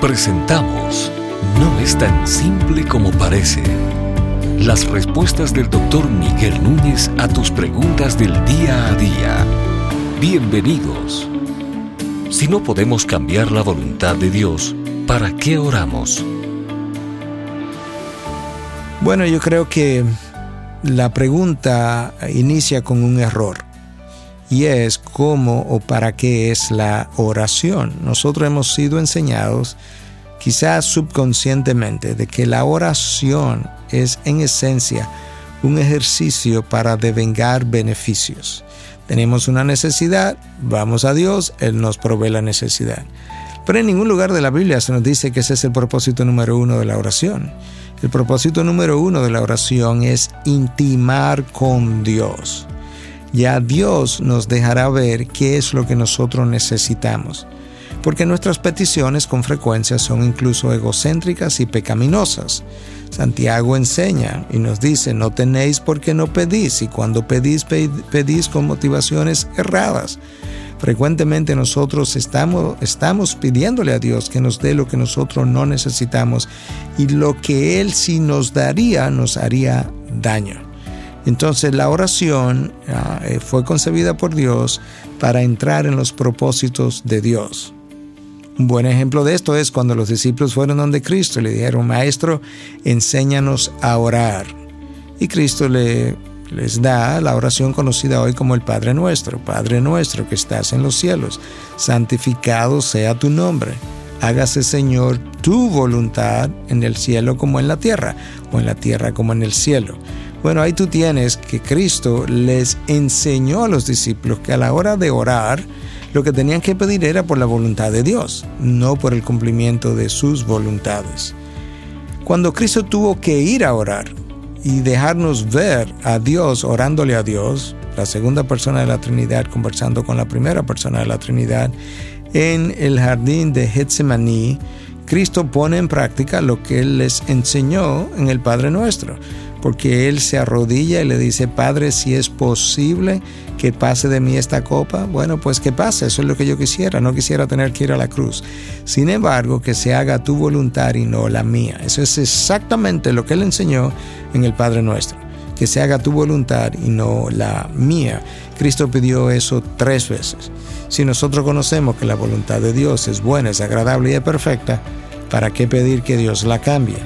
Presentamos No es tan simple como parece. Las respuestas del doctor Miguel Núñez a tus preguntas del día a día. Bienvenidos. Si no podemos cambiar la voluntad de Dios, ¿para qué oramos? Bueno, yo creo que la pregunta inicia con un error y es cómo o para qué es la oración. Nosotros hemos sido enseñados, quizás subconscientemente, de que la oración es en esencia un ejercicio para devengar beneficios. Tenemos una necesidad, vamos a Dios, Él nos provee la necesidad. Pero en ningún lugar de la Biblia se nos dice que ese es el propósito número uno de la oración. El propósito número uno de la oración es intimar con Dios ya Dios nos dejará ver qué es lo que nosotros necesitamos. Porque nuestras peticiones con frecuencia son incluso egocéntricas y pecaminosas. Santiago enseña y nos dice, no tenéis porque no pedís, y cuando pedís, pedís con motivaciones erradas. Frecuentemente nosotros estamos, estamos pidiéndole a Dios que nos dé lo que nosotros no necesitamos y lo que Él sí nos daría nos haría daño. Entonces la oración ah, eh, fue concebida por Dios para entrar en los propósitos de Dios. Un buen ejemplo de esto es cuando los discípulos fueron donde Cristo y le dijeron, Maestro, enséñanos a orar. Y Cristo le, les da la oración conocida hoy como el Padre Nuestro. Padre Nuestro que estás en los cielos, santificado sea tu nombre. Hágase Señor tu voluntad en el cielo como en la tierra, o en la tierra como en el cielo. Bueno, ahí tú tienes que Cristo les enseñó a los discípulos que a la hora de orar, lo que tenían que pedir era por la voluntad de Dios, no por el cumplimiento de sus voluntades. Cuando Cristo tuvo que ir a orar y dejarnos ver a Dios orándole a Dios, la segunda persona de la Trinidad conversando con la primera persona de la Trinidad, en el jardín de Getsemaní, Cristo pone en práctica lo que Él les enseñó en el Padre Nuestro porque él se arrodilla y le dice, Padre, si es posible que pase de mí esta copa, bueno, pues que pase, eso es lo que yo quisiera, no quisiera tener que ir a la cruz. Sin embargo, que se haga tu voluntad y no la mía. Eso es exactamente lo que él enseñó en el Padre Nuestro, que se haga tu voluntad y no la mía. Cristo pidió eso tres veces. Si nosotros conocemos que la voluntad de Dios es buena, es agradable y es perfecta, ¿para qué pedir que Dios la cambie?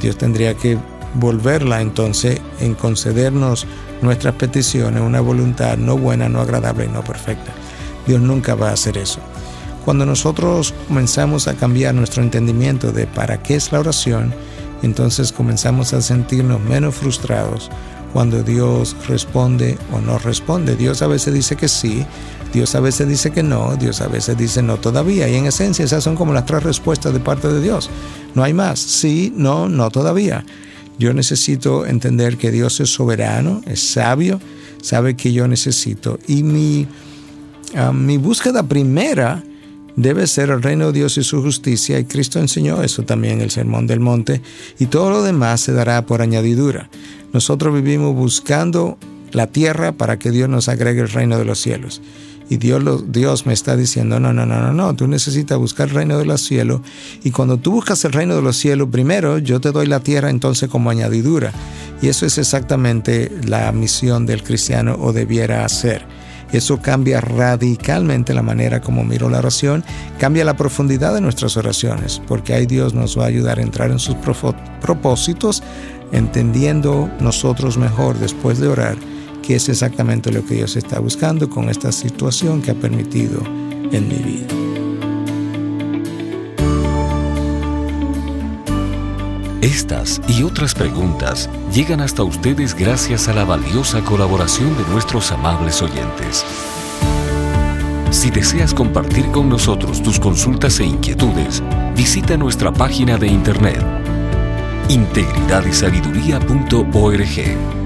Dios tendría que volverla entonces en concedernos nuestras peticiones, una voluntad no buena, no agradable y no perfecta. Dios nunca va a hacer eso. Cuando nosotros comenzamos a cambiar nuestro entendimiento de para qué es la oración, entonces comenzamos a sentirnos menos frustrados cuando Dios responde o no responde. Dios a veces dice que sí, Dios a veces dice que no, Dios a veces dice no todavía. Y en esencia esas son como las tres respuestas de parte de Dios. No hay más. Sí, no, no todavía. Yo necesito entender que Dios es soberano, es sabio, sabe que yo necesito. Y mi, ah, mi búsqueda primera debe ser el reino de Dios y su justicia, y Cristo enseñó eso también en el Sermón del Monte, y todo lo demás se dará por añadidura. Nosotros vivimos buscando la tierra para que Dios nos agregue el reino de los cielos. Y Dios, Dios me está diciendo, no, no, no, no, no, tú necesitas buscar el reino de los cielos. Y cuando tú buscas el reino de los cielos, primero yo te doy la tierra entonces como añadidura. Y eso es exactamente la misión del cristiano o debiera hacer. Eso cambia radicalmente la manera como miro la oración, cambia la profundidad de nuestras oraciones, porque ahí Dios nos va a ayudar a entrar en sus propósitos, entendiendo nosotros mejor después de orar que es exactamente lo que Dios está buscando con esta situación que ha permitido en mi vida. Estas y otras preguntas llegan hasta ustedes gracias a la valiosa colaboración de nuestros amables oyentes. Si deseas compartir con nosotros tus consultas e inquietudes, visita nuestra página de internet integridadysabiduría.org